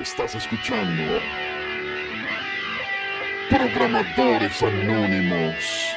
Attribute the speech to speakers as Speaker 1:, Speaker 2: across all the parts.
Speaker 1: Estás escuchando Programadores Anónimos.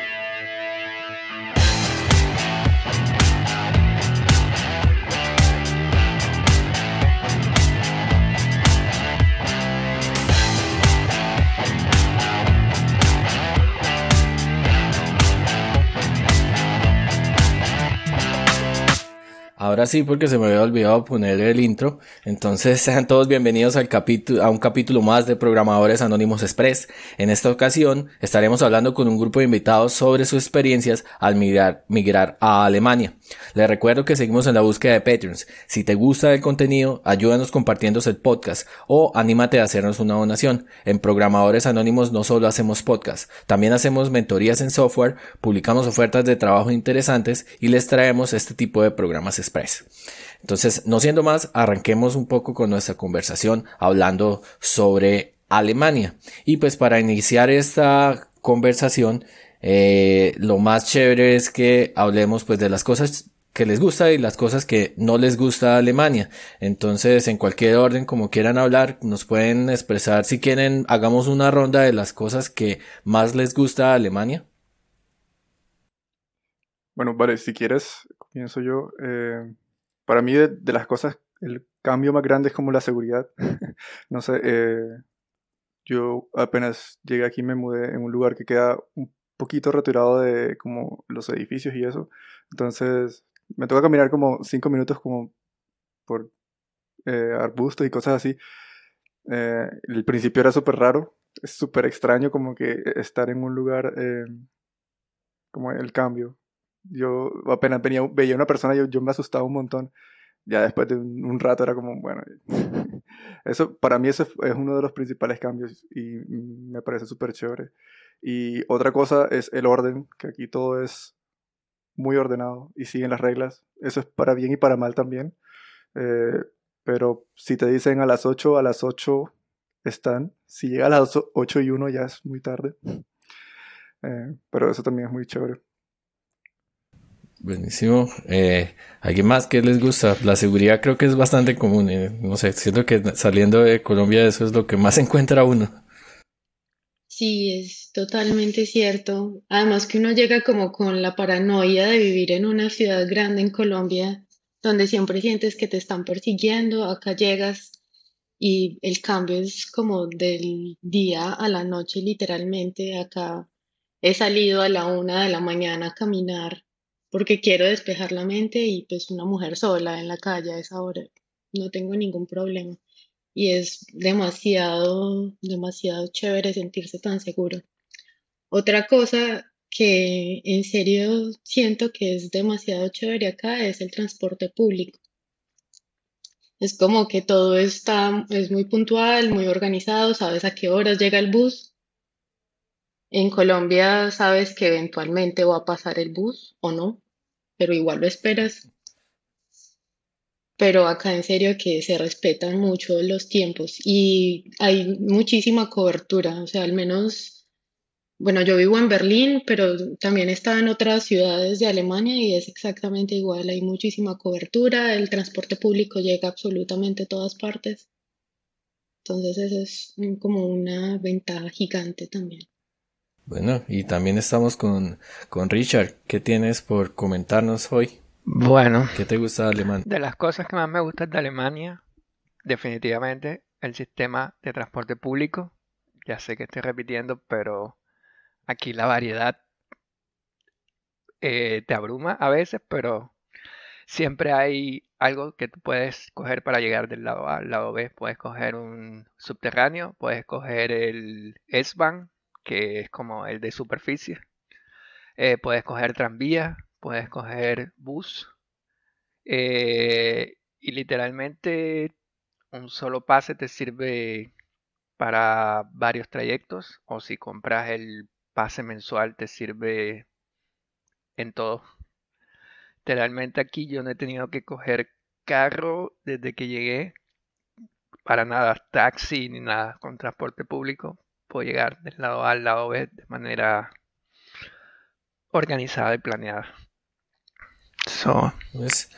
Speaker 2: Ahora sí, porque se me había olvidado poner el intro. Entonces, sean todos bienvenidos al capítulo, a un capítulo más de Programadores Anónimos Express. En esta ocasión, estaremos hablando con un grupo de invitados sobre sus experiencias al migrar, migrar a Alemania. Les recuerdo que seguimos en la búsqueda de Patreons. Si te gusta el contenido, ayúdanos compartiendo el podcast o anímate a hacernos una donación. En Programadores Anónimos no solo hacemos podcast, también hacemos mentorías en software, publicamos ofertas de trabajo interesantes y les traemos este tipo de programas express. Entonces, no siendo más, arranquemos un poco con nuestra conversación hablando sobre Alemania. Y pues para iniciar esta conversación, eh, lo más chévere es que hablemos pues de las cosas que les gusta y las cosas que no les gusta a Alemania. Entonces, en cualquier orden, como quieran hablar, nos pueden expresar si quieren, hagamos una ronda de las cosas que más les gusta a Alemania.
Speaker 3: Bueno, vale, si quieres, pienso yo. Eh, para mí, de, las cosas, el cambio más grande es como la seguridad. no sé, eh, yo apenas llegué aquí me mudé en un lugar que queda un poquito retirado de como los edificios y eso. Entonces, me toca caminar como cinco minutos como por eh, arbustos y cosas así. el principio era súper raro, es súper extraño como que estar en un lugar, como el cambio yo apenas venía, veía una persona yo, yo, me asustaba un montón. Ya después de un, rato era como, bueno, eso para mí eso es, uno de los principales cambios y me parece súper chévere. Y otra cosa es el orden, que aquí todo es muy ordenado y siguen las reglas. Eso es para bien y para mal también. Eh, pero si te dicen a las 8, a las 8 están. Si llega a las 8 y 1 ya es muy tarde. Eh, pero eso también es muy chévere.
Speaker 2: Buenísimo. Eh, ¿Alguien más que les gusta? La seguridad creo que es bastante común. Eh, no sé, siento que saliendo de Colombia eso es lo que más encuentra uno.
Speaker 4: Sí, es totalmente cierto. Además que uno llega como con la paranoia de vivir en una ciudad grande en Colombia, donde siempre sientes que te están persiguiendo, acá llegas y el cambio es como del día a la noche literalmente. Acá he salido a la una de la mañana a caminar porque quiero despejar la mente y pues una mujer sola en la calle a esa hora, no tengo ningún problema. Y es demasiado, demasiado chévere sentirse tan seguro. Otra cosa que en serio siento que es demasiado chévere acá es el transporte público. Es como que todo está, es muy puntual, muy organizado, sabes a qué horas llega el bus, en Colombia sabes que eventualmente va a pasar el bus o no, pero igual lo esperas. Pero acá en serio que se respetan mucho los tiempos y hay muchísima cobertura, o sea, al menos, bueno, yo vivo en Berlín, pero también está en otras ciudades de Alemania y es exactamente igual, hay muchísima cobertura, el transporte público llega absolutamente a todas partes. Entonces eso es como una ventaja gigante también.
Speaker 2: Bueno, y también estamos con, con Richard. ¿Qué tienes por comentarnos hoy?
Speaker 5: Bueno.
Speaker 2: ¿Qué te gusta de Alemania?
Speaker 5: De las cosas que más me gustan de Alemania, definitivamente el sistema de transporte público. Ya sé que estoy repitiendo, pero aquí la variedad eh, te abruma a veces, pero siempre hay algo que tú puedes coger para llegar del lado A al lado B. Puedes coger un subterráneo, puedes coger el S-Bahn, que es como el de superficie. Eh, puedes coger tranvía, puedes coger bus. Eh, y literalmente un solo pase te sirve para varios trayectos. O si compras el pase mensual te sirve en todo. Literalmente aquí yo no he tenido que coger carro desde que llegué. Para nada, taxi ni nada con transporte público puedo llegar del lado A al lado B de manera organizada y planeada.
Speaker 2: Pues,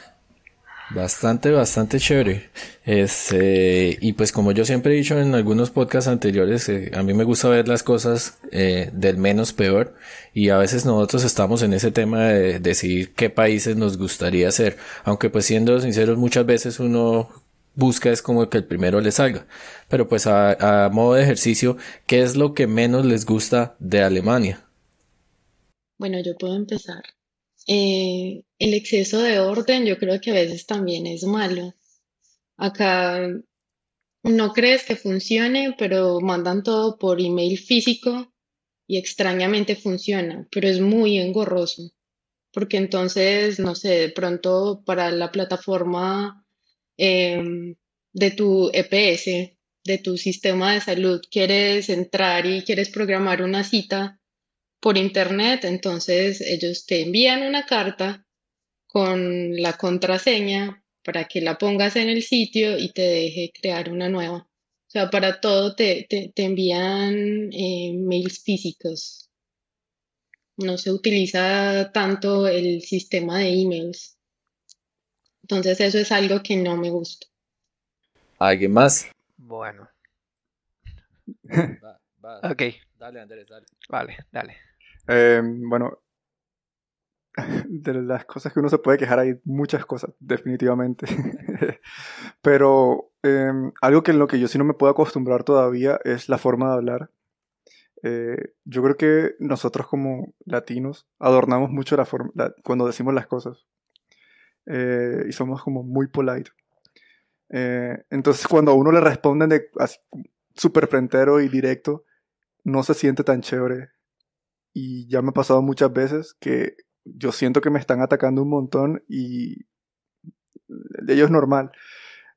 Speaker 2: Bastante, bastante chévere. Este, y pues como yo siempre he dicho en algunos podcasts anteriores, eh, a mí me gusta ver las cosas eh, del menos peor y a veces nosotros estamos en ese tema de decidir qué países nos gustaría hacer, aunque pues siendo sinceros muchas veces uno busca es como que el primero le salga. Pero pues a, modo de ejercicio, ¿qué es lo que menos les gusta de Alemania?
Speaker 4: Bueno, yo puedo empezar. Eh, el exceso de orden yo creo que a veces también es malo. Acá no crees que funcione, pero mandan todo por email físico y extrañamente funciona, pero es muy engorroso, porque entonces, no sé, de pronto para la plataforma em, de tu EPS, de tu sistema de salud, quieres entrar y quieres programar una cita por internet, entonces ellos te envían una carta con la contraseña para que la pongas en el sitio y te deje crear una nueva. O sea, para todo te, te, envían eh, mails físicos. No se utiliza tanto el sistema de emails. Entonces eso es algo que no me gusta.
Speaker 2: ¿Alguien más?
Speaker 5: Bueno.
Speaker 2: Va,
Speaker 5: Ok,
Speaker 2: Dale, Andrés, dale.
Speaker 5: vale, dale.
Speaker 3: Eh, bueno, de las cosas que uno se puede quejar hay muchas cosas, definitivamente. Pero eh, algo que en lo que yo sí no me puedo acostumbrar todavía es la forma de hablar. Eh, yo creo que nosotros como latinos adornamos mucho la forma la- cuando decimos las cosas Eh, y somos como muy polite. Eh, entonces cuando a uno le responden de súper frentero y directo, no se siente tan chévere. Y ya me ha pasado muchas veces que yo siento que me están atacando un montón y de ello es normal.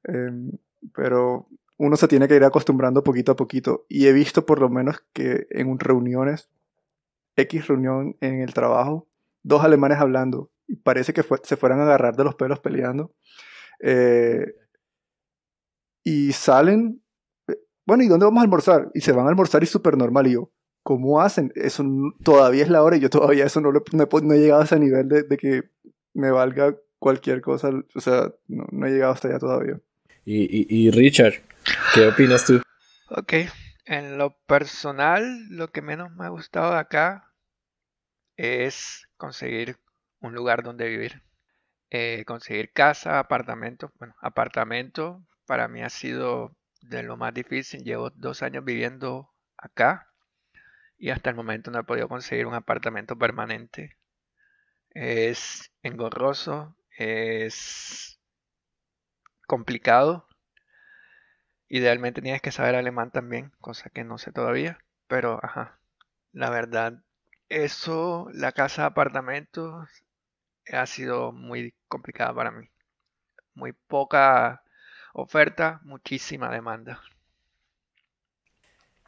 Speaker 3: Em, pero uno se tiene que ir acostumbrando poquito a poquito. Y he visto por lo menos que en reuniones, X reunión en el trabajo, dos alemanes hablando y parece que fue- se fueran a agarrar de los pelos peleando. Eh, y salen, eh, bueno, ¿y dónde vamos a almorzar? Y se van a almorzar y súper normal. Y yo, ¿cómo hacen? Eso todavía es la hora y yo todavía eso no, lo- no he, po- no he llegado a ese nivel de, de que me valga cualquier cosa. O sea, no, no he llegado hasta allá todavía.
Speaker 2: Y, y, y Richard, ¿qué opinas tú?
Speaker 5: Ok, en lo personal, lo que menos me ha gustado de acá es conseguir un lugar donde vivir. Eh, conseguir casa, apartamento. Bueno, apartamento para mí ha sido de lo más difícil. Llevo dos años viviendo acá y hasta el momento no he podido conseguir un apartamento permanente. Es engorroso, es complicado. Idealmente tienes que saber alemán también, cosa que no sé todavía, pero ajá, la verdad, eso, la casa de apartamentos ha sido muy complicada para mí. Muy poca oferta, muchísima demanda.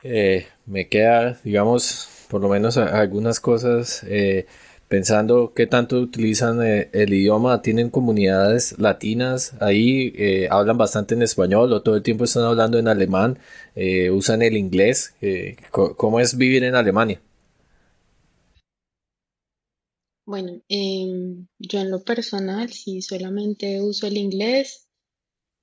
Speaker 2: Eh, me queda, digamos, por lo menos algunas cosas eh, pensando qué tanto utilizan eh, el idioma. Tienen comunidades latinas ahí, eh, hablan bastante en español o todo el tiempo están hablando en alemán, usan el inglés. ¿cómo es vivir en Alemania?
Speaker 4: Bueno, em, yo en lo personal sí solamente uso el inglés.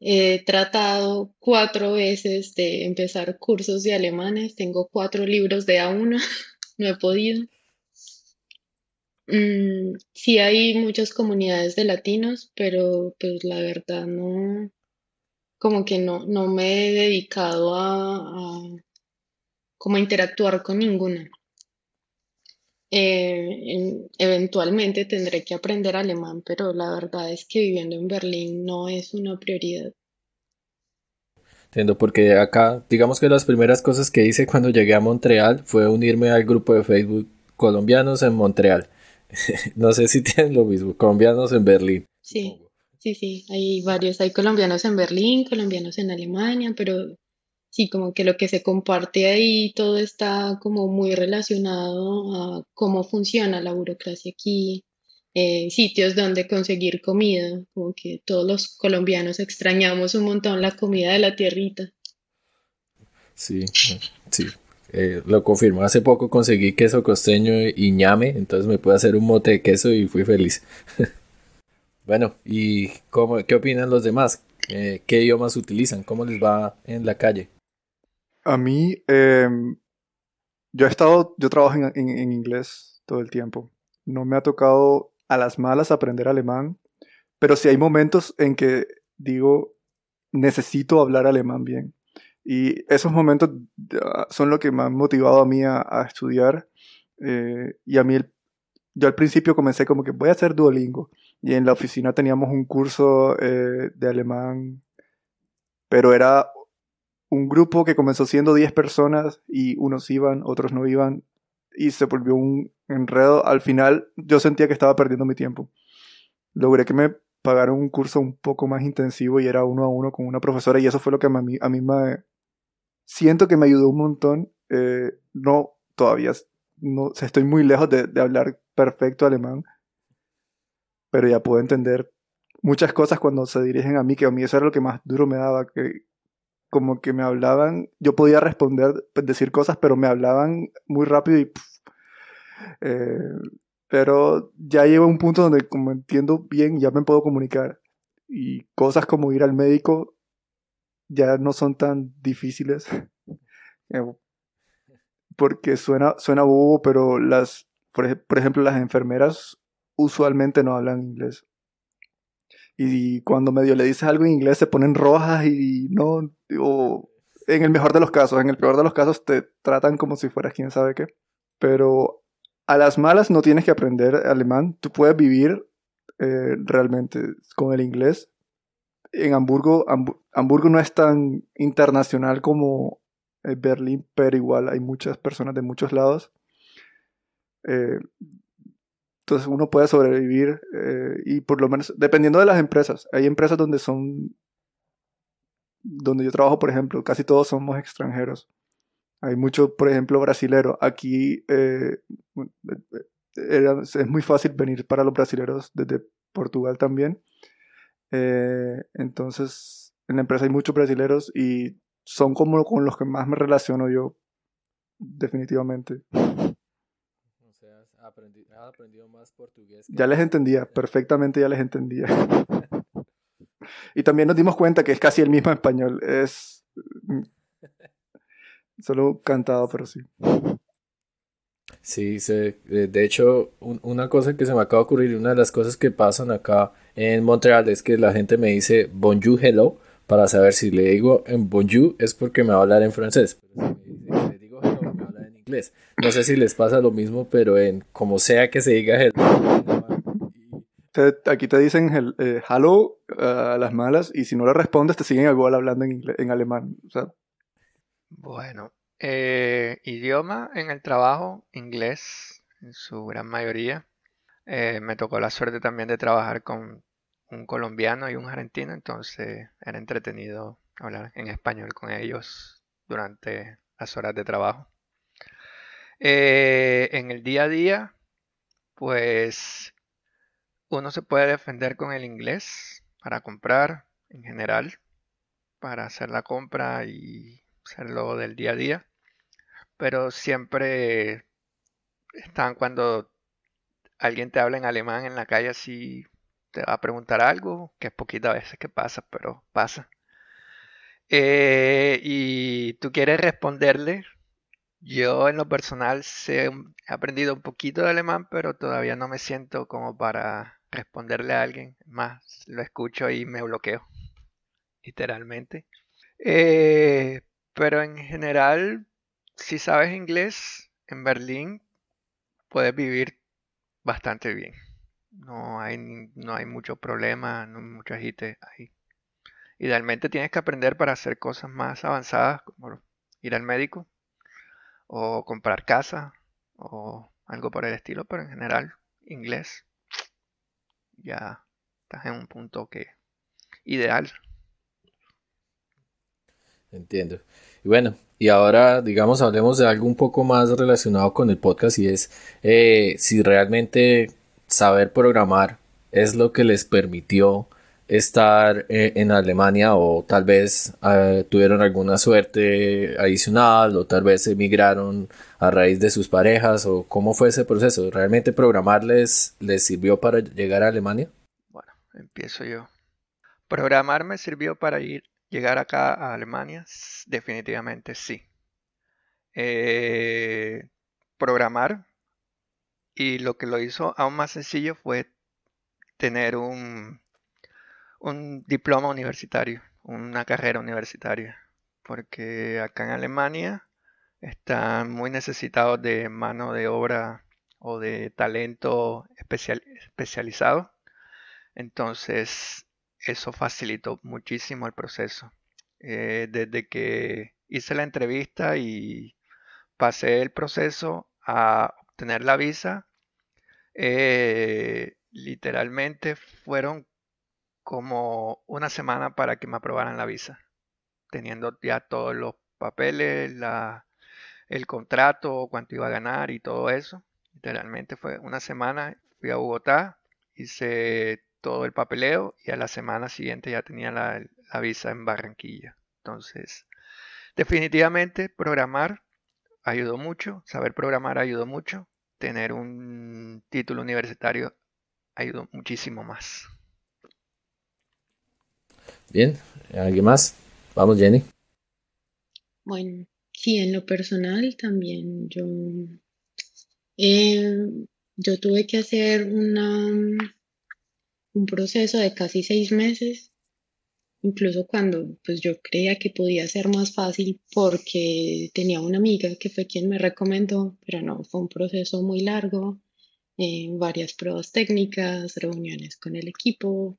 Speaker 4: He tratado cuatro veces de empezar cursos de alemanes. Tengo cuatro libros de A1. No he podido. Mm, sí hay muchas comunidades de latinos, pero pues la verdad no, como que no, no me he dedicado a, como a interactuar con ninguna. Eh, en- eventualmente tendré que aprender alemán, pero la verdad es que viviendo en Berlín no es una prioridad.
Speaker 2: Entiendo, porque acá, digamos que las primeras cosas que hice cuando llegué a Montreal fue unirme al grupo de Facebook Colombianos en Montreal. No sé si tienen lo mismo, colombianos en Berlín.
Speaker 4: Sí, sí, sí, hay varios, hay colombianos en Berlín, colombianos en Alemania, pero sí, como que lo que se comparte ahí todo está como muy relacionado a cómo funciona la burocracia aquí, eh, sitios donde conseguir comida, como que todos los colombianos extrañamos un montón la comida de la tierrita.
Speaker 2: Sí, sí, eh, lo confirmo. Hace poco conseguí queso costeño y ñame, entonces me pude hacer un mote de queso y fui feliz. Bueno, ¿y cómo, qué opinan los demás? Eh, ¿Qué idiomas utilizan? ¿Cómo les va en la calle?
Speaker 3: A mí, em, yo he estado, yo trabajo en, en inglés todo el tiempo. No me ha tocado a las malas aprender alemán, pero sí hay momentos en que digo, necesito hablar alemán bien. Y esos momentos son lo que me han motivado a mí a, estudiar. Eh, y a mí, yo al principio comencé como que voy a hacer Duolingo. Y en la oficina teníamos un curso eh, de alemán, pero era un grupo que comenzó siendo 10 personas y unos iban, otros no iban. Y se volvió un enredo. Al final yo sentía que estaba perdiendo mi tiempo. Logré que me pagaron un curso un poco más intensivo y era uno a uno con una profesora y eso fue lo que a mí, a mí me, siento que me ayudó un montón. Eh, no, todavía no, estoy muy lejos de, hablar perfecto alemán, pero ya puedo entender muchas cosas cuando se dirigen a mí, que a mí eso era lo que más duro me daba, que como que me hablaban, yo podía responder, pues, decir cosas, pero me hablaban muy rápido y... Eh, pero ya llevo a un punto donde como entiendo bien, ya me puedo comunicar. Y cosas como ir al médico ya no son tan difíciles. Eh, porque suena, suena bobo, pero las, por, ejemplo, las enfermeras usualmente no hablan inglés. Y cuando medio le dices algo en inglés se ponen rojas y no, o en el mejor de los casos, en el peor de los casos te tratan como si fueras quién sabe qué. Pero a las malas no tienes que aprender alemán, tú puedes vivir eh, realmente con el inglés en Hamburgo, Hamburgo no es tan internacional como eh, Berlín, pero igual hay muchas personas de muchos lados. Eh, entonces uno puede sobrevivir eh, y por lo menos, dependiendo de las empresas, hay empresas donde son, donde yo trabajo, por ejemplo, casi todos somos extranjeros. Hay mucho, por ejemplo, brasilero. Aquí es muy fácil venir para los brasileros desde Portugal también. Eh, entonces, en la empresa hay muchos brasileros y son como con los que más me relaciono yo, definitivamente.
Speaker 2: Has aprendido más portugués.
Speaker 3: Ya les entendía, perfectamente ya les entendía. y también nos dimos cuenta que es casi el mismo español, es mm, solo cantado, pero sí.
Speaker 2: Sí, de hecho, una cosa que se me acaba de ocurrir, una de las cosas que pasan acá en Montreal es que la gente me dice bonjour, hello, para saber si le digo en bonjour es porque me va a hablar en francés. Pero si hello, me va a hablar en inglés. No sé si les pasa lo mismo, pero en como sea que se diga hello.
Speaker 3: Aquí te dicen eh, hello a las malas y si no le respondes te siguen igual hablando en, en alemán.
Speaker 5: Bueno, eh, idioma en el trabajo, inglés en su gran mayoría. Eh, me tocó la suerte también de trabajar con un colombiano y un argentino, entonces era entretenido hablar en español con ellos durante las horas de trabajo. Eh, en el día a día, pues uno se puede defender con el inglés para comprar en general, para hacer la compra y hacerlo del día a día pero siempre están cuando alguien te habla en alemán en la calle así, te va a preguntar algo, que es poquitas veces que pasa, pero pasa. Eh, y tú quieres responderle. Yo en lo personal he aprendido un poquito de alemán, pero todavía no me siento como para responderle a alguien. Más lo escucho y me bloqueo, literalmente. Eh, pero en general si sabes inglés, en Berlín puedes vivir bastante bien. No hay, no hay mucho problema, no hay mucho agite ahí. Idealmente tienes que aprender para hacer cosas más avanzadas, como ir al médico, o comprar casa, o algo por el estilo, pero en general, inglés, ya estás en un punto que ideal.
Speaker 2: Entiendo. Y bueno, y ahora, digamos, hablemos de algo un poco más relacionado con el podcast y es eh, si realmente saber programar es lo que les permitió estar eh, en Alemania o tal vez eh, tuvieron alguna suerte adicional o tal vez emigraron a raíz de sus parejas o cómo fue ese proceso. ¿Realmente programar les, sirvió para llegar a Alemania?
Speaker 5: Bueno, empiezo yo. ¿Programar me sirvió para ir, llegar acá a Alemania? Definitivamente sí. Eh, programar y lo que lo hizo aún más sencillo fue tener un, un diploma universitario, una carrera universitaria, porque acá en Alemania están muy necesitados de mano de obra o de talento especializado. Entonces, eso facilitó muchísimo el proceso. Eh, desde que hice la entrevista y pasé el proceso a obtener la visa, eh, literalmente fueron como una semana para que me aprobaran la visa, teniendo ya todos los papeles, el contrato, cuánto iba a ganar y todo eso. Literalmente fue una semana, fui a Bogotá, hice todo el papeleo y a la semana siguiente ya tenía la, la visa en Barranquilla. Entonces, definitivamente programar ayudó mucho, saber programar ayudó mucho, tener un título universitario ayudó muchísimo más.
Speaker 2: Bien, ¿alguien más? Vamos, Jenny.
Speaker 4: Bueno, sí, en lo personal también yo, eh, yo tuve que hacer una, un proceso de casi seis meses, incluso cuando pues yo creía que podía ser más fácil porque tenía una amiga que fue quien me recomendó, pero no, fue un proceso muy largo, eh, varias pruebas técnicas, reuniones con el equipo,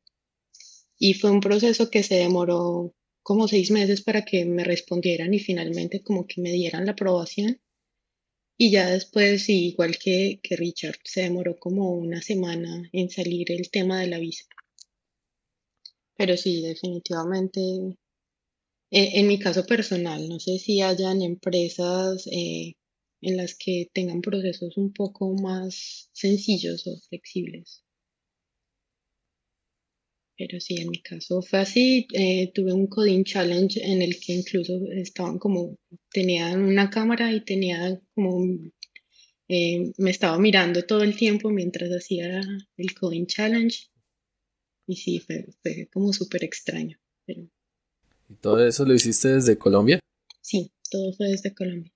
Speaker 4: y fue un proceso que se demoró como seis meses para que me respondieran y finalmente como que me dieran la aprobación. Y ya después, igual que, que Richard, se demoró como una semana en salir el tema de la visa. Pero sí, definitivamente, eh, en mi caso personal, no sé si hayan empresas eh, en las que tengan procesos un poco más sencillos o flexibles. Pero sí, en mi caso fue así. Eh, tuve un coding challenge en el que incluso estaban como, tenían una cámara y tenía como, eh, me estaba mirando todo el tiempo mientras hacía el coding challenge. Y sí, fue, como súper extraño. Pero...
Speaker 2: ¿Y todo eso lo hiciste desde Colombia?
Speaker 4: Sí, todo fue desde Colombia.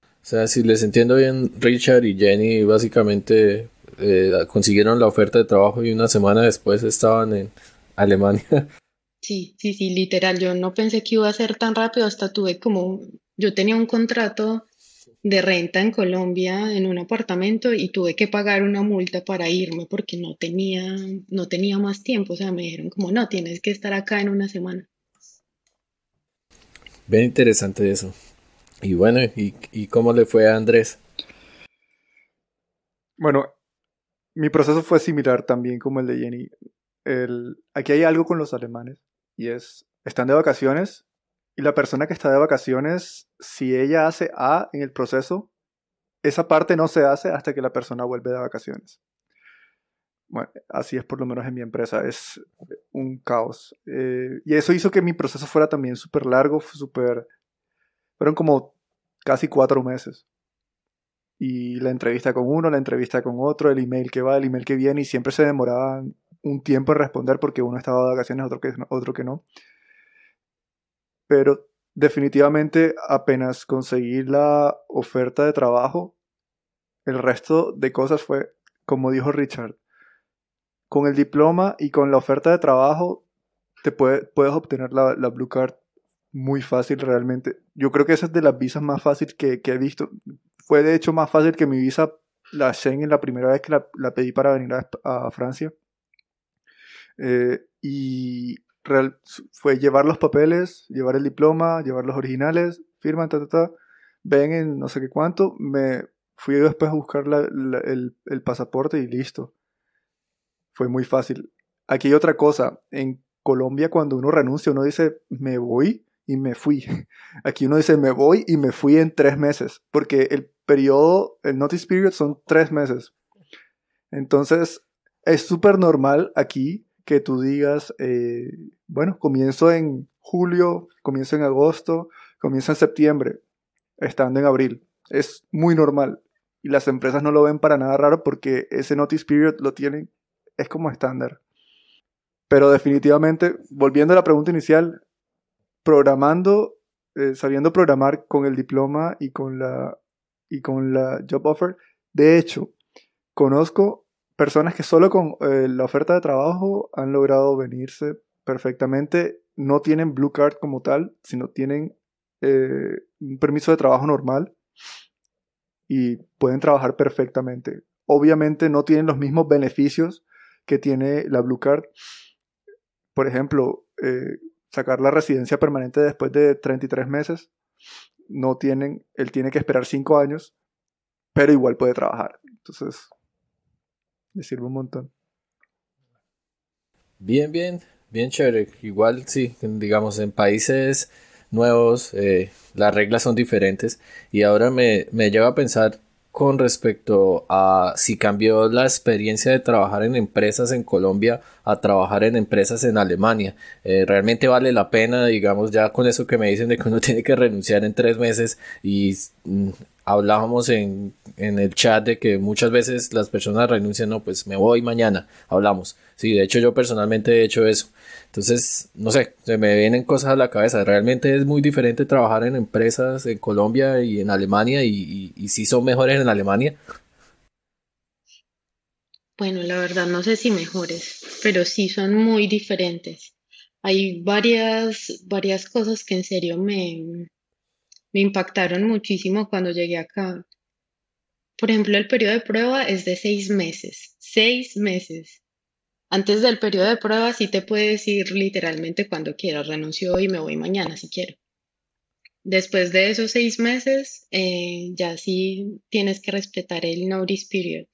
Speaker 2: O sea, si les entiendo bien, Richard y Jenny básicamente eh, consiguieron la oferta de trabajo y una semana después estaban en Alemania.
Speaker 4: Sí, sí, sí, literal. Yo no pensé que iba a ser tan rápido, hasta tuve como, yo tenía un contrato de renta en Colombia en un apartamento y tuve que pagar una multa para irme porque no tenía, no tenía más tiempo. O sea, me dijeron como, no, tienes que estar acá en una semana.
Speaker 2: Bien interesante eso. Y bueno, ¿y, y cómo le fue a Andrés?
Speaker 3: Bueno, mi proceso fue similar también como el de Jenny aquí hay algo con los alemanes y es, están de vacaciones y la persona que está de vacaciones, si ella hace A en el proceso, esa parte no se hace hasta que la persona vuelve de vacaciones. Bueno, así es por lo menos en mi empresa, es un caos. Eh, y eso hizo que mi proceso fuera también súper largo, súper... Fueron como casi cuatro meses. Y la entrevista con uno, la entrevista con otro, el email que va, el email que viene, y siempre se demoraban un tiempo en responder porque uno estaba de vacaciones, otro que, otro que no. Pero definitivamente apenas conseguí la oferta de trabajo, el resto de cosas fue, como dijo Richard, con el diploma y con la oferta de trabajo te puedes obtener la, Blue Card muy fácil realmente. Yo creo que esa es de las visas más fáciles que, he visto. Fue de hecho más fácil que mi visa, la Schengen, la primera vez que la, pedí para venir a Francia. Eh, y fue llevar los papeles, llevar el diploma, llevar los originales, firman, ta, ta, ta, ven en no sé qué cuánto, me fui después a buscar el, el pasaporte y listo. Fue muy fácil. Aquí hay otra cosa, en Colombia cuando uno renuncia uno dice me voy y me fui. Aquí uno dice me voy y me fui en tres meses, porque el periodo, el notice period son tres meses. Entonces es súper normal aquí que tú digas, eh, bueno, comienzo en julio, comienzo en agosto, comienzo en septiembre, estando en abril. Es muy normal. Y las empresas no lo ven para nada raro porque ese notice period lo tienen, es como estándar. Pero definitivamente, volviendo a la pregunta inicial, programando, eh, sabiendo programar con el diploma y con la, y con la job offer, de hecho, conozco personas que solo con eh, la oferta de trabajo han logrado venirse perfectamente. No tienen blue card como tal, sino tienen eh, un permiso de trabajo normal y pueden trabajar perfectamente. Obviamente no tienen los mismos beneficios que tiene la blue card. Por ejemplo, eh, sacar la residencia permanente después de 33 meses. No tienen, él tiene que esperar 5 años, pero igual puede trabajar. Entonces, le sirve un montón.
Speaker 2: Bien, bien, bien chévere. Igual sí, digamos, en países nuevos eh, las reglas son diferentes y ahora me, me lleva a pensar con respecto a si cambió la experiencia de trabajar en empresas en Colombia a trabajar en empresas en Alemania. Eh, realmente vale la pena, digamos, ya con eso que me dicen de que uno tiene que renunciar en tres meses y mm, hablábamos en, en, el chat de que muchas veces las personas renuncian, no, pues me voy mañana, hablamos. Sí, de hecho yo personalmente he hecho eso. Entonces, no sé, se me vienen cosas a la cabeza. Realmente es muy diferente trabajar en empresas en Colombia y en Alemania y, y, si son mejores en Alemania.
Speaker 4: Bueno, la verdad no sé si mejores, pero sí son muy diferentes. Hay varias, varias cosas que en serio me, me impactaron muchísimo cuando llegué acá. Por ejemplo, el periodo de prueba es de seis meses. Seis meses. Antes del periodo de prueba sí te puedes ir literalmente cuando quieras. Renuncio y me voy mañana si quiero. Después de esos seis meses, eh, ya sí tienes que respetar el notice period.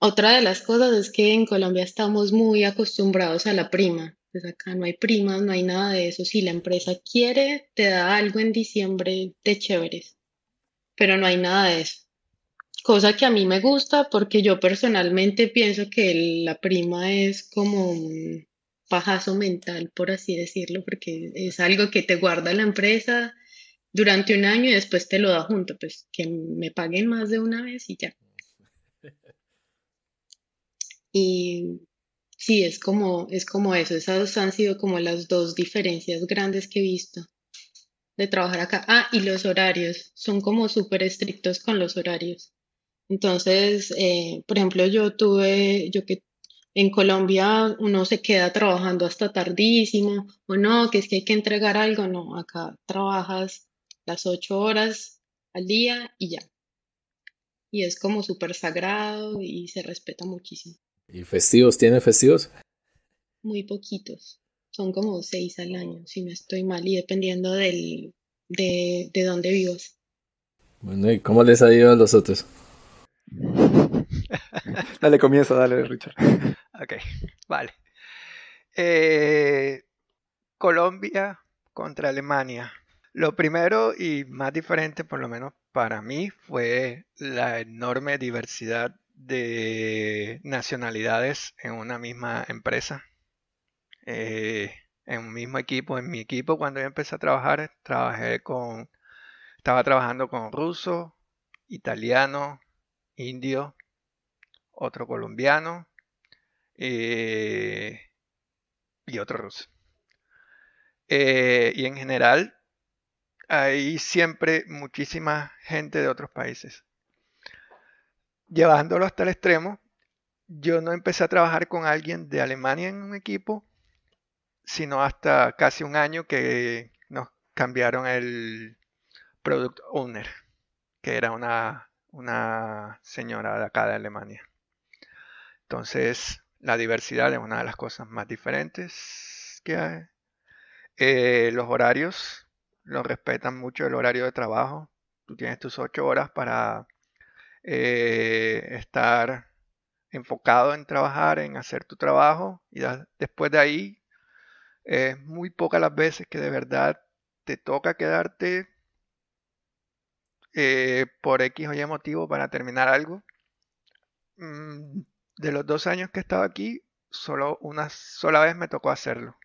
Speaker 4: Otra de las cosas es que en Colombia estamos muy acostumbrados a la prima. Pues acá no hay primas, no hay nada de eso. Si la empresa quiere, te da algo en diciembre de chéveres, pero no hay nada de eso. Cosa que a mí me gusta porque yo personalmente pienso que la prima es como un pajazo mental, por así decirlo, porque es algo que te guarda la empresa durante un año y después te lo da junto, pues que me paguen más de una vez y ya. Y Sí, es como, es como eso. Esas han sido como las dos diferencias grandes que he visto de trabajar acá. Ah, y los horarios. Son como súper estrictos con los horarios. Entonces, eh, por ejemplo, yo tuve, yo que en Colombia uno se queda trabajando hasta tardísimo, o no, que es que hay que entregar algo, no, acá trabajas las ocho horas al día y ya. Y es como súper sagrado y se respeta muchísimo.
Speaker 2: ¿Y festivos? ¿Tiene festivos?
Speaker 4: Muy poquitos. Son como seis al año, si no estoy mal, y dependiendo del, de, de dónde vivas.
Speaker 2: Bueno, ¿y cómo les ha ido a los otros?
Speaker 3: dale, comienzo, dale, Richard.
Speaker 5: ok, vale. Eh, Colombia contra Alemania. Lo primero y más diferente, por lo menos para mí, fue la enorme diversidad de nacionalidades en una misma empresa. Eh, en un mismo equipo, en mi equipo cuando yo empecé a trabajar, trabajé con, estaba trabajando con ruso, italiano, indio, otro colombiano eh, y otro ruso. Eh, y en general hay siempre muchísima gente de otros países llevándolo hasta el extremo, yo no empecé a trabajar con alguien de Alemania en un equipo, sino hasta casi un año que nos cambiaron el product owner, que era una, una señora de acá de Alemania. Entonces, la diversidad es una de las cosas más diferentes que hay. Eh, los horarios, los respetan mucho el horario de trabajo. Tú tienes tus ocho horas para eh, estar enfocado en trabajar, en hacer tu trabajo y después de ahí es muy pocas las veces que de verdad te toca quedarte eh, por X o Y motivo para terminar algo. Mm, de los dos años que he estado aquí, solo una sola vez me tocó hacerlo.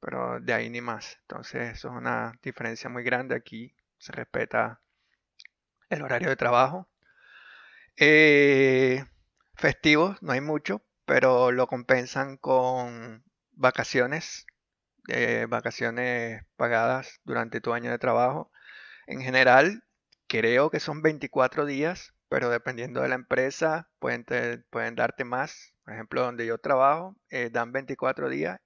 Speaker 5: Pero de ahí ni más. Entonces eso es una diferencia muy grande. Aquí se respeta el horario de trabajo. Eh, festivos, no hay mucho, pero lo compensan con vacaciones, eh, vacaciones pagadas durante tu año de trabajo. En general, creo que son 24 días, pero dependiendo de la empresa, pueden, darte más. Por ejemplo, donde yo trabajo, eh, dan 24 días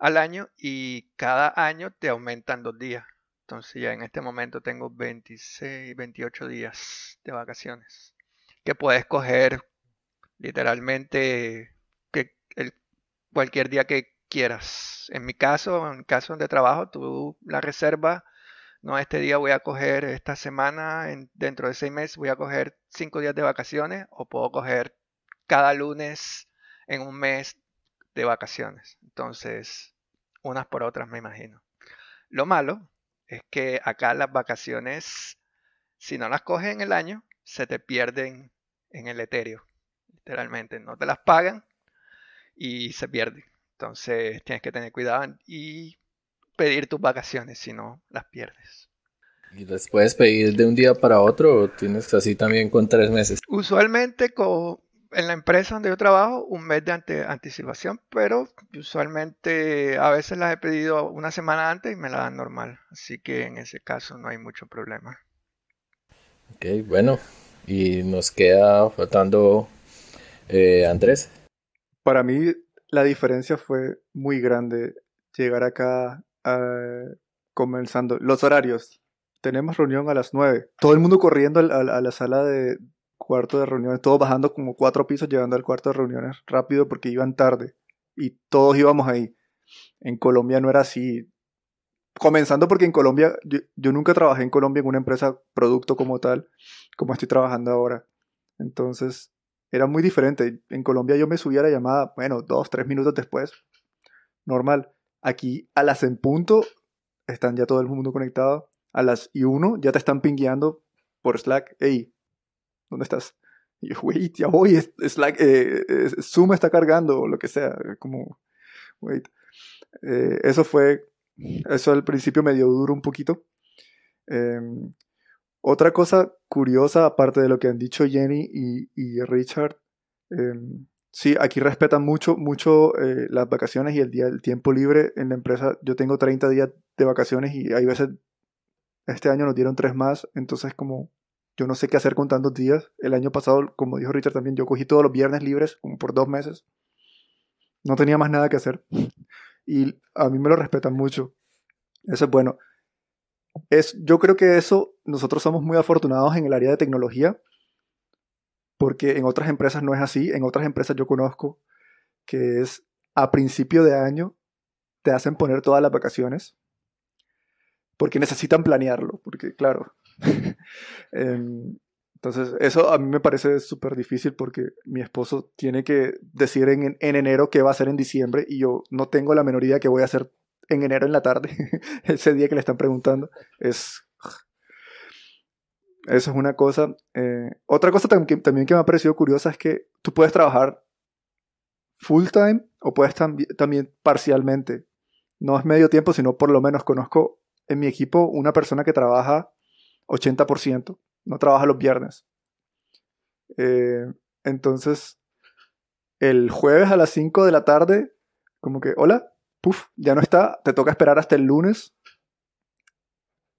Speaker 5: al año y cada año te aumentan dos días. Entonces ya en este momento tengo 26, 28 días de vacaciones que puedes coger literalmente que cualquier día que quieras. En mi caso, en caso de trabajo, tú la reservas. No, este día voy a coger esta semana, dentro de seis meses voy a coger cinco días de vacaciones o puedo coger cada lunes en un mes de vacaciones. Entonces, unas por otras me imagino. Lo malo es que acá las vacaciones, si no las coges en el año, se te pierden en el etéreo. Literalmente, no te las pagan y se pierden. Entonces tienes que tener cuidado y pedir tus vacaciones, si no las pierdes.
Speaker 2: ¿Y las puedes pedir de un día para otro o tienes así también con tres meses?
Speaker 5: Usualmente con, en la empresa donde yo trabajo un mes de anticipación, pero usualmente a veces las he pedido una semana antes y me la dan normal. Así que en ese caso no hay mucho problema.
Speaker 2: Ok, bueno. Y nos queda faltando eh, Andrés.
Speaker 3: Para mí la diferencia fue muy grande llegar acá comenzando. Los horarios. Tenemos reunión a las 9. Todo el mundo corriendo a la sala de, cuarto de reuniones, todos bajando como cuatro pisos, llegando al cuarto de reuniones rápido porque iban tarde y todos íbamos ahí. En Colombia no era así. Comenzando porque en Colombia, yo, nunca trabajé en Colombia en una empresa producto como tal, como estoy trabajando ahora. Entonces, era muy diferente. En Colombia yo me subía a la llamada, bueno, dos, tres minutos después. Normal. Aquí a las en punto están ya todo el mundo conectado. A las y uno ya te están pingueando por Slack. Hey, ¿dónde estás? Y yo, wait, ya voy, like, eh, Zoom está cargando o lo que sea, como, wait. Eh, eso fue, eso al principio me dio duro un poquito. Em, otra cosa curiosa, aparte de lo que han dicho Jenny y, Richard, em, sí, aquí respetan mucho, mucho eh, las vacaciones y el, día, el tiempo libre en la empresa. Yo tengo 30 días de vacaciones y hay veces, este año nos dieron tres más, entonces como yo no sé qué hacer con tantos días. El año pasado, como dijo Richard también, yo cogí todos los viernes libres, como por dos meses. No tenía más nada que hacer. Y a mí me lo respetan mucho. Eso es bueno. Es, yo creo que eso, nosotros somos muy afortunados en el área de tecnología, porque en otras empresas no es así. En otras empresas yo conozco que es a principio de año te hacen poner todas las vacaciones, porque necesitan planearlo, porque claro, Em, entonces, eso a mí me parece súper difícil porque mi esposo tiene que decir en, en, enero qué va a hacer en diciembre y yo no tengo la menor idea qué voy a hacer en enero en la tarde, ese día que le están preguntando. Es. Eso es una cosa. Eh, otra cosa también, también que me ha parecido curiosa es que tú puedes trabajar full time o puedes también parcialmente. No es medio tiempo, sino por lo menos conozco en mi equipo una persona que trabaja 80%, no trabaja los viernes. Eh, entonces, el jueves a las 5 de la tarde, como que, hola, puff, ya no está, te toca esperar hasta el lunes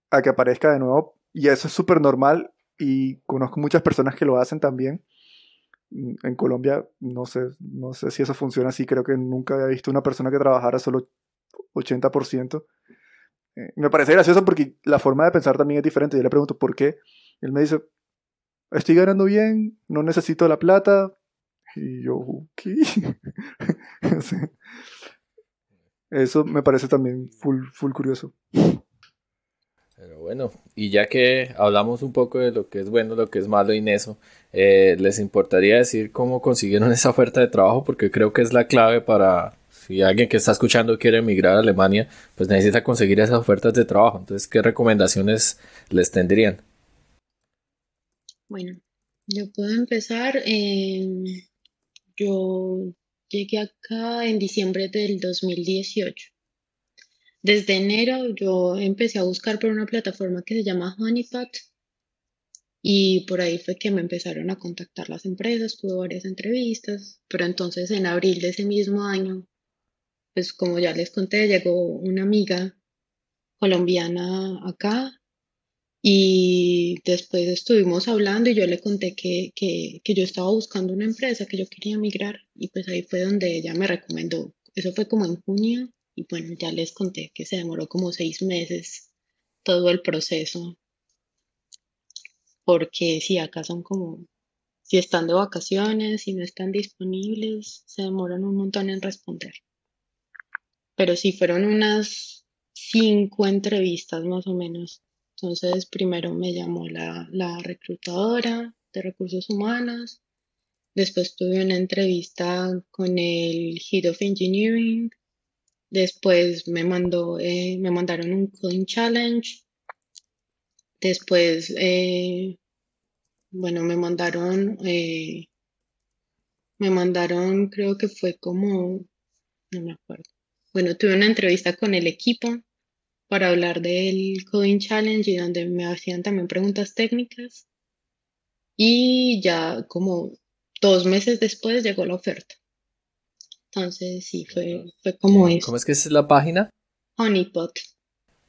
Speaker 3: a que aparezca de nuevo. Y eso es súper normal y conozco muchas personas que lo hacen también. Mm, en Colombia no sé, no sé si eso funciona así, creo que nunca había visto una persona que trabajara solo 80%. Eh, me parece gracioso porque la forma de pensar también es diferente. Yo le pregunto por qué. Él me dice, estoy ganando bien, no necesito la plata. Y yo, ¿qué? Eso me parece también full, full curioso.
Speaker 2: Pero bueno, y ya que hablamos un poco de lo que es bueno, lo que es malo en eso, eh, ¿les importaría decir cómo consiguieron esa oferta de trabajo? Porque creo que es la clave para si alguien que está escuchando quiere emigrar a Alemania, pues necesita conseguir esas ofertas de trabajo. Entonces, ¿qué recomendaciones les tendrían?
Speaker 4: Bueno, yo puedo empezar. yo llegué acá en diciembre del 2018. Desde enero yo empecé a buscar por una plataforma que se llama Honeypot Y por ahí fue que me empezaron a contactar las empresas, tuve varias entrevistas, pero entonces en abril de ese mismo año, pues como ya les conté, llegó una amiga colombiana acá y después estuvimos hablando y yo le conté que, que, que yo estaba buscando una empresa, que yo quería migrar y pues ahí fue donde ella me recomendó. Eso fue como en junio y bueno, ya les conté que se demoró como seis meses todo el proceso porque si acá son como, si están de vacaciones, si no están disponibles, se demoran un montón en responder. Pero sí fueron unas cinco entrevistas más o menos. Entonces, primero me llamó la, la reclutadora de recursos humanos, después tuve una entrevista con el Head of Engineering, después me mandó, eh, me mandaron un coding challenge, después eh, bueno, me mandaron, eh, me mandaron, creo que fue como, no me acuerdo. Bueno, tuve una entrevista con el equipo para hablar del Coding Challenge y donde me hacían también preguntas técnicas. Y ya como dos meses después llegó la oferta. Entonces sí, fue, fue como eso.
Speaker 2: ¿Cómo es que es la página?
Speaker 4: Honeypot.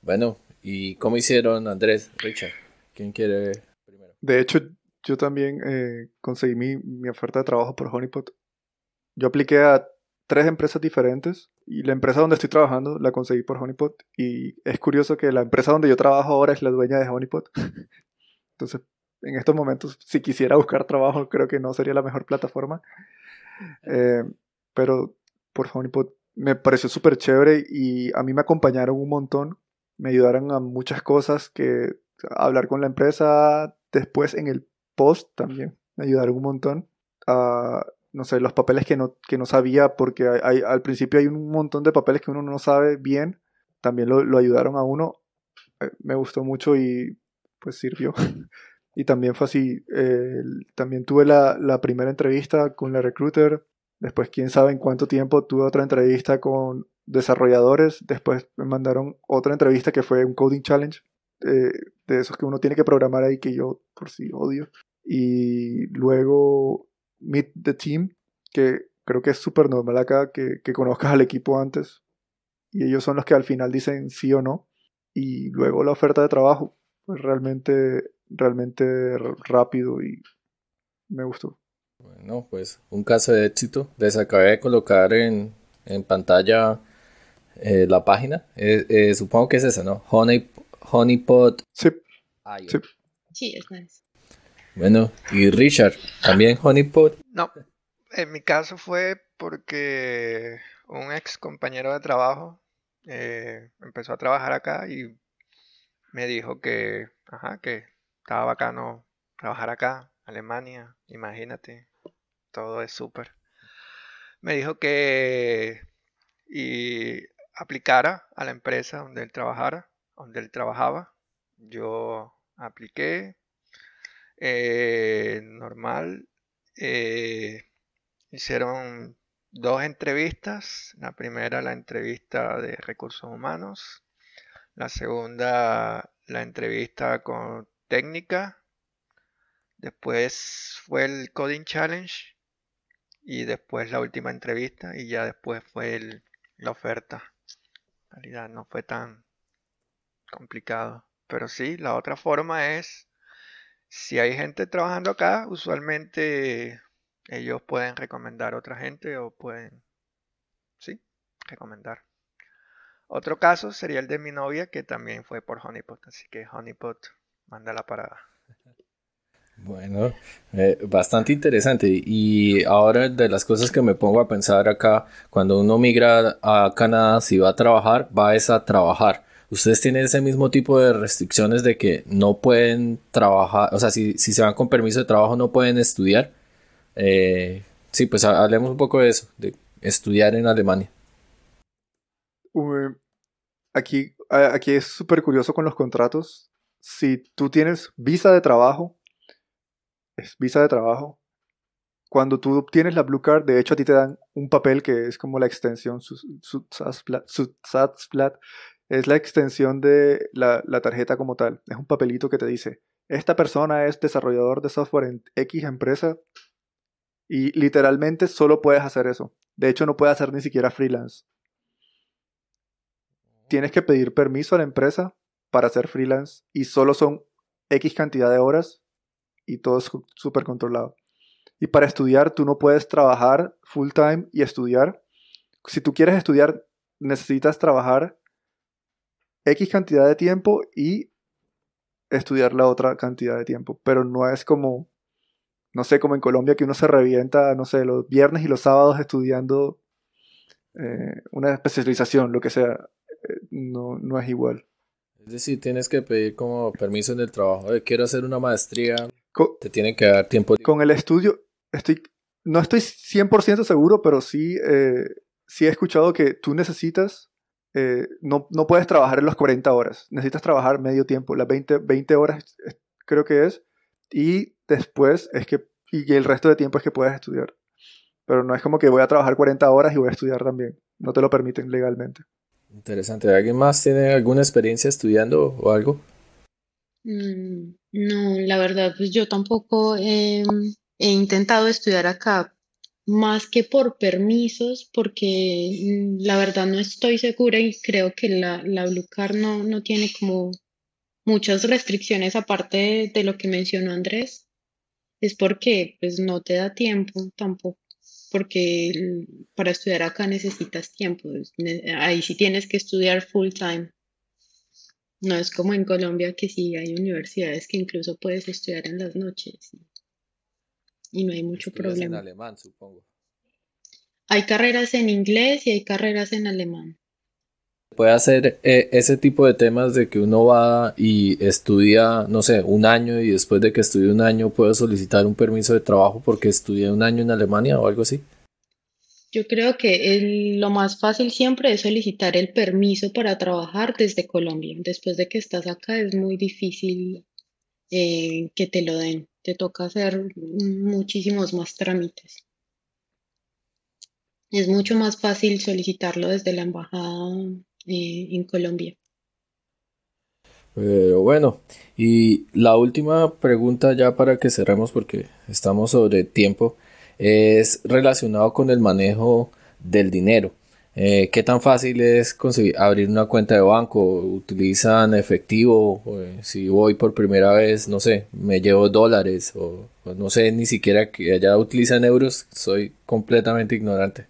Speaker 2: Bueno, ¿y cómo hicieron Andrés, Richard? ¿Quién quiere primero?
Speaker 3: De hecho, yo también eh, conseguí mi, mi, oferta de trabajo por Honeypot. Yo apliqué a tres empresas diferentes y la empresa donde estoy trabajando la conseguí por Honeypot. Y es curioso que la empresa donde yo trabajo ahora es la dueña de Honeypot. Entonces, en estos momentos, si quisiera buscar trabajo, creo que no sería la mejor plataforma. Eh, pero por Honeypot me pareció súper chévere y a mí me acompañaron un montón. Me ayudaron a muchas cosas que hablar con la empresa después en el post también me ayudaron un montón. a no sé, los papeles que no, que no sabía, porque al principio hay un montón de papeles que uno no sabe bien, también lo, ayudaron a uno. Eh, me gustó mucho y pues sirvió. y también fue así, también tuve la, la, primera entrevista con la recruiter, después quién sabe en cuánto tiempo tuve otra entrevista con desarrolladores, después me mandaron otra entrevista que fue un coding challenge eh, de esos que uno tiene que programar ahí que yo por sí odio. Y luego Meet the Team, que creo que es súper normal acá que, que conozcas al equipo antes. Y ellos son los que al final dicen sí o no. Y luego la oferta de trabajo, pues realmente, realmente rápido y me gustó.
Speaker 2: Bueno, pues un caso de éxito. Les acabé de colocar en, en pantalla eh, la página. Eh, eh, supongo que es esa, ¿no? Honey, Honeypot.
Speaker 3: Sí.
Speaker 4: sí. Sí, es nice.
Speaker 2: Bueno, y Richard, ¿también Honeypot?
Speaker 5: No, en mi caso fue porque un ex compañero de trabajo eh, empezó a trabajar acá y me dijo que, ajá, que estaba bacano trabajar acá, Alemania, imagínate, todo es súper. Me dijo que y aplicara a la empresa donde él trabajara donde él trabajaba. Yo apliqué eh, normal. Eh, hicieron dos entrevistas. La primera la entrevista de recursos humanos. La segunda la entrevista con técnica. Después fue el Coding Challenge. Y después la última entrevista. Y ya después fue la oferta. En realidad no fue tan, complicado. Pero sí, la otra forma es, si hay gente trabajando acá, usualmente ellos pueden recomendar a otra gente o pueden, sí, recomendar. Otro caso sería el de mi novia, que también fue por Honeypot, así que Honeypot manda la parada.
Speaker 2: Bueno, eh, bastante interesante. Y ahora de las cosas que me pongo a pensar acá, cuando uno migra a Canadá, si va a trabajar, va a trabajar. ¿Ustedes tienen ese mismo tipo de restricciones de que no pueden trabajar, o sea, si, se van con permiso de trabajo no pueden estudiar? Eh, sí, pues hablemos un poco de eso, de estudiar en Alemania.
Speaker 3: aquí, aquí es súper curioso con los contratos. Si tú tienes visa de trabajo, es visa de trabajo. Cuando tú obtienes la Blue Card, de hecho a ti te dan un papel que es como la extensión Satzblatt, es la extensión de la, tarjeta como tal. Es un papelito que te dice, esta persona es desarrollador de software en X empresa y literalmente solo puedes hacer eso. De hecho, no puedes hacer ni siquiera freelance. Tienes que pedir permiso a la empresa para hacer freelance y solo son X cantidad de horas y todo es súper controlado. Y para estudiar, tú no puedes trabajar full time y estudiar. Si tú quieres estudiar, necesitas trabajar X cantidad de tiempo y estudiar la otra cantidad de tiempo. Pero no es como, no sé, como en Colombia que uno se revienta, no sé, los viernes y los sábados estudiando eh, una especialización, lo que sea. Eh, no, no es igual.
Speaker 2: Es decir, tienes que pedir como permiso en el trabajo. quiero hacer una maestría. te tienen que dar tiempo.
Speaker 3: Con el estudio, estoy, no estoy 100% seguro, pero sí, eh, sí he escuchado que tú necesitas, eh, no, no, puedes trabajar en las 40 horas. Necesitas trabajar medio tiempo, las 20, 20 horas creo que es. Y después es que, y el resto de tiempo es que puedes estudiar. Pero no es como que voy a trabajar 40 horas y voy a estudiar también. No te lo permiten legalmente.
Speaker 2: Interesante. ¿Alguien más tiene alguna experiencia estudiando o algo?
Speaker 4: Mm, no, la verdad, pues yo tampoco he intentado estudiar acá más que por permisos, porque mm, la verdad no estoy segura y creo que la, la no, no tiene como muchas restricciones aparte de, lo que mencionó Andrés. Es porque pues no te da tiempo tampoco porque para estudiar acá necesitas tiempo. Ahí sí tienes que estudiar full time. No es como en Colombia que sí hay universidades que incluso puedes estudiar en las noches y no hay mucho problema.
Speaker 2: En alemán, supongo.
Speaker 4: Hay carreras en inglés y hay carreras en alemán.
Speaker 2: Puede hacer eh, ese tipo de temas de que uno va y estudia, no sé, un año y después de que estudie un año puede solicitar un permiso de trabajo porque estudié un año en Alemania o algo así.
Speaker 4: Yo creo que lo más fácil siempre es solicitar el permiso para trabajar desde Colombia. Después de que estás acá es muy difícil eh, que te lo den. Te toca hacer muchísimos más trámites. Es mucho más fácil solicitarlo desde la embajada eh, en Colombia.
Speaker 2: Pero bueno, y la última pregunta ya para que cerremos porque estamos sobre tiempo es relacionado con el manejo del dinero. Eh, ¿Qué tan fácil es abrir una cuenta de banco? ¿Utilizan efectivo? Eh, si voy por primera vez, no sé, me llevo dólares o, no sé ni siquiera que allá utilizan euros, soy completamente ignorante.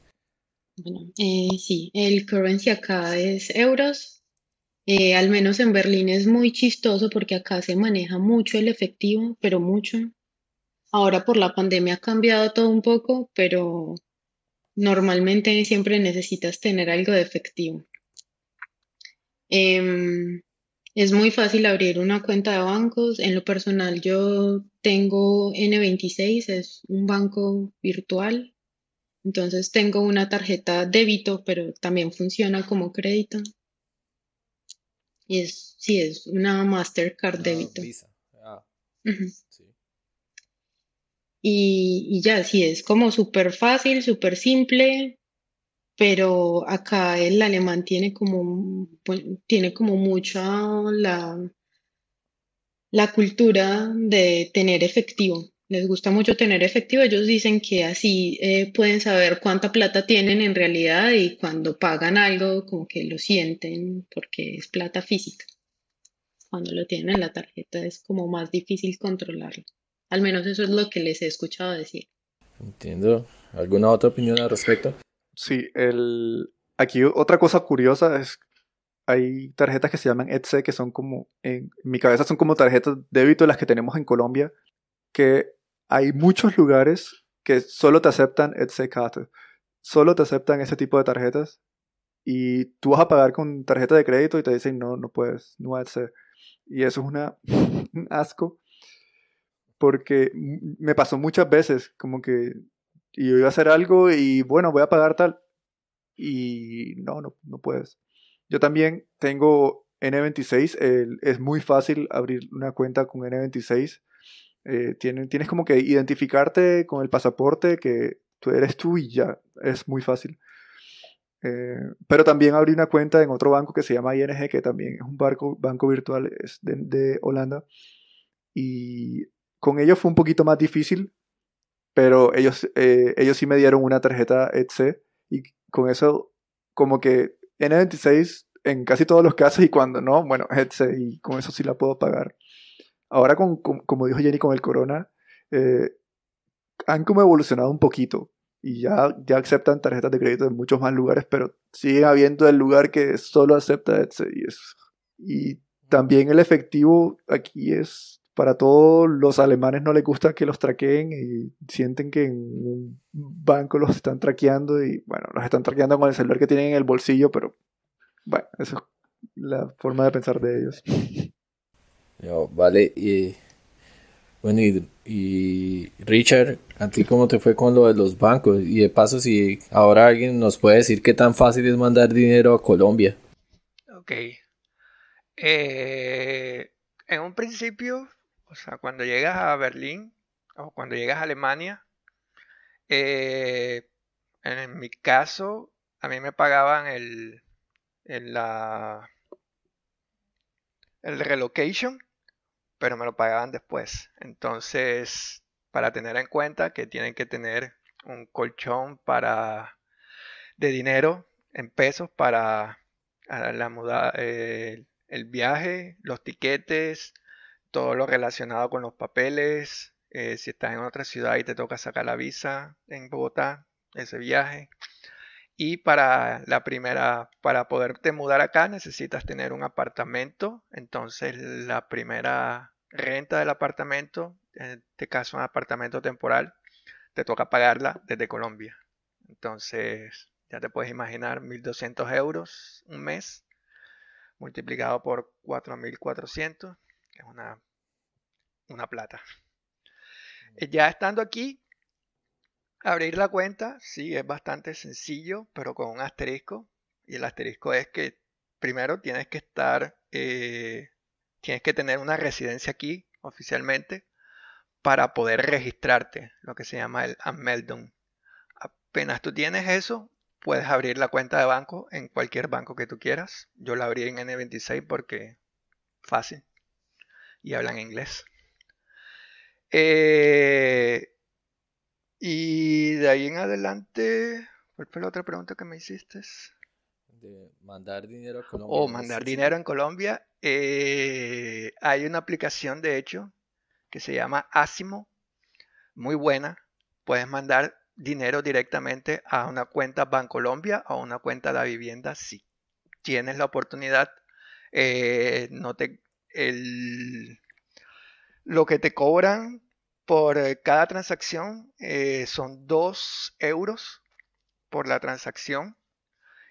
Speaker 4: Bueno, eh, sí, el currency acá es euros. Eh, al menos en Berlín es muy chistoso porque acá se maneja mucho el efectivo, pero mucho. Ahora por la pandemia ha cambiado todo un poco, pero normalmente siempre necesitas tener algo de efectivo. Em, es muy fácil abrir una cuenta de bancos. En lo personal yo tengo N26, es un banco virtual entonces tengo una tarjeta débito, pero también funciona como crédito. Y es, sí, es una Mastercard ah, débito. Ah, y, ya, sí, es como súper fácil, súper simple, pero acá el alemán tiene como, tiene como mucha la, la cultura de tener efectivo les gusta mucho tener efectivo, ellos dicen que así eh, pueden saber cuánta plata tienen en realidad y cuando pagan algo como que lo sienten porque es plata física. Cuando lo tienen en la tarjeta es como más difícil controlarlo. Al menos eso es lo que les he escuchado decir.
Speaker 2: Entiendo. ¿Alguna otra opinión al respecto?
Speaker 3: Sí, el... aquí otra cosa curiosa es hay tarjetas que se llaman ETC que son como, en mi cabeza son como tarjetas débito las que tenemos en Colombia, que hay muchos lugares que solo te aceptan Etcétera. Solo te aceptan ese tipo de tarjetas. Y tú vas a pagar con tarjeta de crédito y te dicen, no, no puedes, no hacer. Y eso es una, un asco. Porque me pasó muchas veces, como que yo iba a hacer algo y bueno, voy a pagar tal. Y no, no, no puedes. Yo también tengo N26. es muy fácil abrir una cuenta con N26 eh, tienes, como que identificarte con el pasaporte que tú eres tú y ya, es muy fácil. Eh, pero también abrí una cuenta en otro banco que se llama ING, que también es un banco, banco virtual es de, Holanda. y con ellos fue un poquito más difícil, pero ellos, eh, ellos sí me dieron una tarjeta ETC y con eso como que N26 en casi todos los casos y cuando no, bueno, ETC y con eso sí la puedo pagar. Ahora, con, como dijo Jenny con el corona, eh, han como evolucionado un poquito y ya, ya aceptan tarjetas de crédito en muchos más lugares, pero sigue habiendo el lugar que solo acepta ETC y, también el efectivo aquí es para todos los alemanes no les gusta que los traqueen y sienten que en un banco los están traqueando y bueno, los están traqueando con el celular que tienen en el bolsillo, pero bueno, esa es la forma de pensar de ellos.
Speaker 2: vale, y bueno, y, Richard, ¿a ti cómo te fue con lo de los bancos? Y de paso, si ahora alguien nos puede decir qué tan fácil es mandar dinero a Colombia.
Speaker 5: Ok. Eh, en un principio o sea, cuando llegas a Berlín o cuando llegas a Alemania, eh, en mi caso, a mí me pagaban el, el, el relocation, pero me lo pagaban después. Entonces, para tener en cuenta que tienen que tener un colchón para de dinero en pesos para la muda, eh, el viaje, los tiquetes, todo lo relacionado con los papeles, eh, si estás en otra ciudad y te toca sacar la visa en Bogotá, ese viaje. Y para la primera, para poderte mudar acá necesitas tener un apartamento. Entonces la primera renta del apartamento, en este caso un apartamento temporal, te toca pagarla desde Colombia. Entonces ya te puedes imaginar 1.200 euros un mes multiplicado por 4.400 es una, una plata. Eh, ya estando aquí, abrir la cuenta, sí, es bastante sencillo, pero con un asterisco. Y el asterisco es que primero tienes que estar, eh, tienes que tener una residencia aquí oficialmente para poder registrarte, lo que se llama el Anmeldung. Apenas tú tienes eso, puedes abrir la cuenta de banco en cualquier banco que tú quieras. Yo la abrí en N26 porque fácil y hablan inglés. Eh, y de ahí en adelante, ¿cuál fue la otra pregunta que me hiciste?
Speaker 2: De mandar dinero a Colombia.
Speaker 5: O mandar dinero en Colombia. Eh, hay una aplicación, de hecho, que se llama Asimo, muy buena. Puedes mandar dinero directamente a una cuenta Bancolombia o a una cuenta de vivienda si tienes la oportunidad. Eh, no te el, lo que te cobran por eh, cada transacción eh, son 2 euros por la transacción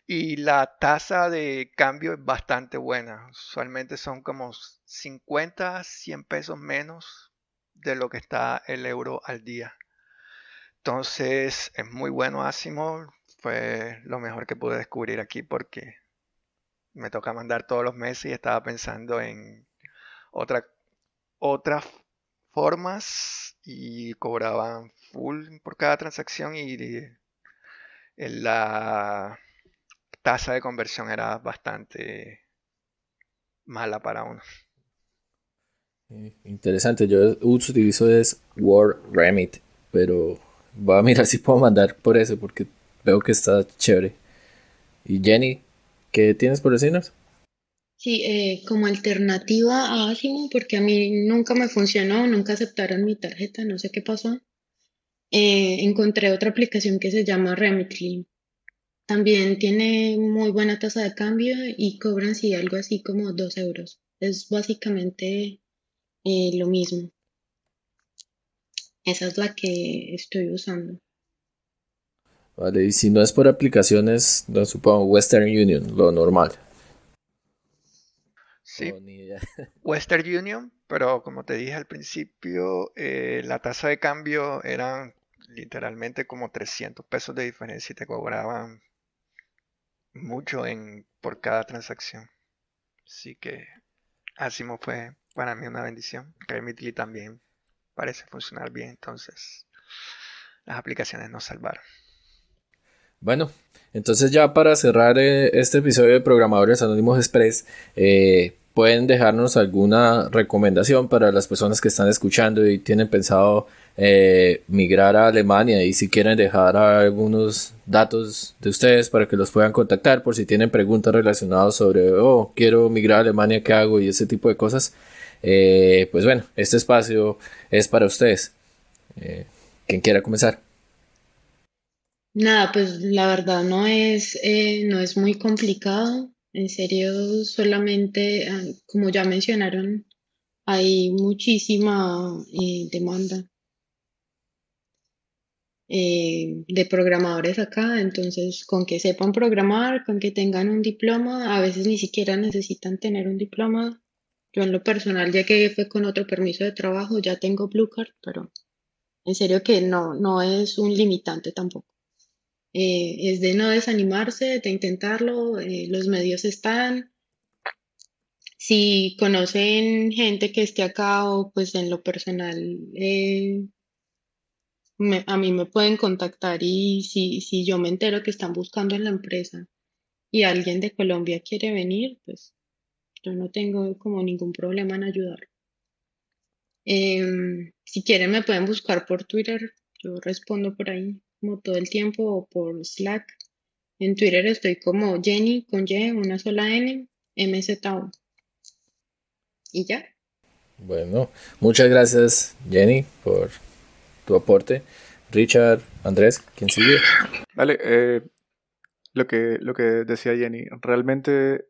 Speaker 5: y la tasa de cambio es bastante buena. Usualmente son como 50, 100 pesos menos de lo que está el euro al día. Entonces es muy bueno Asimo. Fue lo mejor que pude descubrir aquí porque me toca mandar todos los meses y estaba pensando en otra, otras formas y cobraban full por cada transacción y la tasa de conversión era bastante mala para uno.
Speaker 2: Interesante, yo utilizo es War Remit, pero voy a mirar si puedo mandar por eso porque veo que está chévere. Y Jenny, ¿qué tienes por decirnos?
Speaker 4: Sí, eh, como alternativa a Asimo, porque a mí nunca me funcionó, nunca aceptaron mi tarjeta, no sé qué pasó. Eh, encontré otra aplicación que se llama Remitly. También tiene muy buena tasa de cambio y cobran sí algo así como 2 euros. Es básicamente eh, lo mismo. Esa es la que estoy usando.
Speaker 2: Vale, y si no es por aplicaciones, no supongo Western Union, lo normal.
Speaker 5: Sí. Western Union, pero como te dije al principio, eh, la tasa de cambio eran literalmente como 300 pesos de diferencia y te cobraban mucho en, por cada transacción. Así que Asimo fue para mí una bendición. Remitly también parece funcionar bien, entonces las aplicaciones nos salvaron.
Speaker 2: Bueno, entonces ya para cerrar eh, este episodio de Programadores Anónimos Express, eh, pueden dejarnos alguna recomendación para las personas que están escuchando y tienen pensado eh, migrar a Alemania y si quieren dejar algunos datos de ustedes para que los puedan contactar por si tienen preguntas relacionadas sobre, oh, quiero migrar a Alemania, ¿qué hago? y ese tipo de cosas, eh, pues bueno, este espacio es para ustedes. Eh, quien quiera comenzar.
Speaker 4: Nada, pues la verdad no es, no es muy complicado. En serio, solamente, ah, como ya mencionaron, hay muchísima demanda eh, de programadores acá, entonces con que sepan programar, con que tengan un diploma, a veces ni siquiera necesitan tener un diploma. Yo en lo personal, ya que fue con otro permiso de trabajo, ya tengo Blue Card, pero en serio que no, no es un limitante tampoco. Eh, es de no desanimarse, de intentarlo, eh, los medios están. Si conocen gente que esté acá o pues en lo personal a mí me pueden contactar y si, si yo me entero que están buscando en la empresa y alguien de Colombia quiere venir, pues yo no tengo como ningún problema en ayudar. Em, si quieren me pueden buscar por Twitter, yo respondo por ahí como todo el tiempo o por Slack. En Twitter estoy como Jenny con Y, una sola N, MZO. Y ya.
Speaker 2: Bueno, muchas gracias Jenny por tu aporte. Richard, Andrés, ¿quién sigue?
Speaker 3: Vale, eh, lo, que, lo que decía Jenny, realmente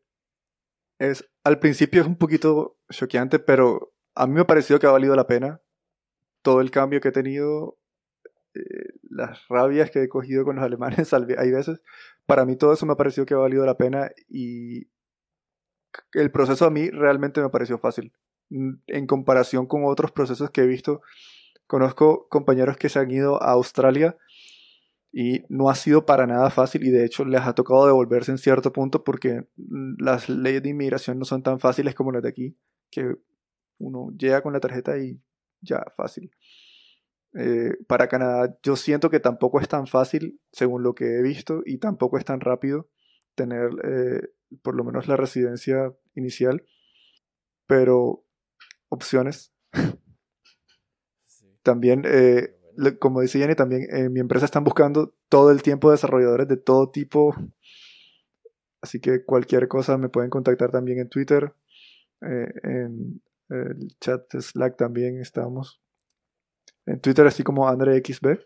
Speaker 3: es, al principio es un poquito choqueante, pero a mí me ha parecido que ha valido la pena todo el cambio que he tenido, eh, las rabias que he cogido con los alemanes, hay veces, para mí todo eso me ha parecido que ha valido la pena y el proceso a mí realmente me pareció fácil. En comparación con otros procesos que he visto, Conozco compañeros que se han ido a Australia y no ha sido para nada fácil y de hecho les ha tocado devolverse en cierto punto porque mm, las leyes de inmigración no son tan fáciles como las de aquí, que uno llega con la tarjeta y ya, fácil. Eh, para Canadá yo siento que tampoco es tan fácil, según lo que he visto, y tampoco es tan rápido tener eh, por lo menos la residencia inicial, pero opciones también, eh, como dice Jenny, también en mi empresa están buscando todo el tiempo desarrolladores de todo tipo. Así que cualquier cosa me pueden contactar también en Twitter. En el chat de Slack también estamos. En Twitter así como AndreXB.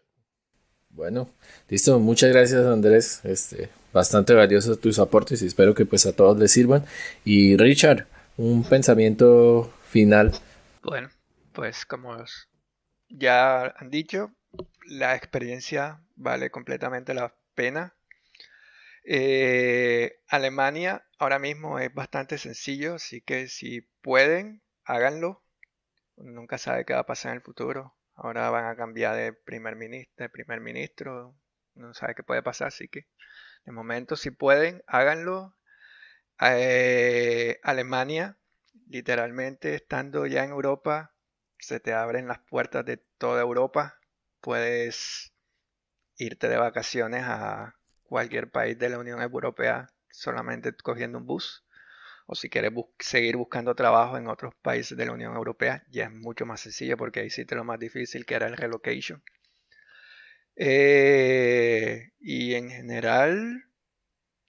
Speaker 2: Bueno, listo. Muchas gracias Andrés. Este, bastante valiosos tus aportes y espero que pues a todos les sirvan. Y Richard, un pensamiento final.
Speaker 5: Bueno, pues como ya han dicho, la experiencia vale completamente la pena. Eh, Alemania ahora mismo es bastante sencillo, así que si pueden, háganlo. Nunca sabe qué va a pasar en el futuro. Ahora van a cambiar de primer ministro, primer ministro. No sabe qué puede pasar, así que de momento si pueden, háganlo. Eh, Alemania, literalmente estando ya en Europa, se te abren las puertas de toda Europa. Puedes irte de vacaciones a cualquier país de la Unión Europea solamente cogiendo un bus. O si quieres seguir buscando trabajo en otros países de la Unión Europea, ya es mucho más sencillo porque ahí hiciste lo más difícil que era el relocation. Eh, y en general,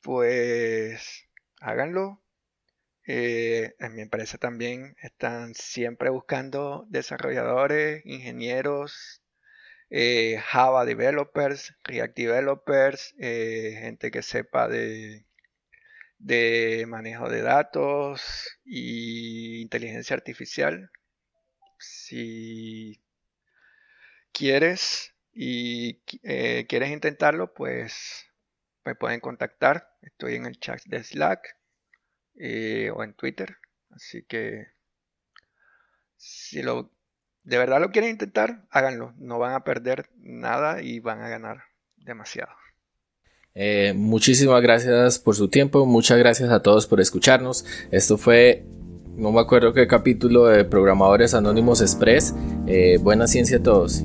Speaker 5: pues háganlo, eh, en mi empresa también están siempre buscando desarrolladores, ingenieros, eh, Java developers, React developers, gente que sepa de, de manejo de datos y inteligencia artificial. Si quieres y quieres intentarlo, pues me pueden contactar. Estoy en el chat de Slack eh, o en Twitter. Así que si lo de verdad lo quieren intentar, háganlo. No van a perder nada y van a ganar demasiado.
Speaker 2: Eh, muchísimas gracias por su tiempo, muchas gracias a todos por escucharnos. Esto fue, no me acuerdo qué capítulo de Programadores Anónimos Express. Eh, buena ciencia a todos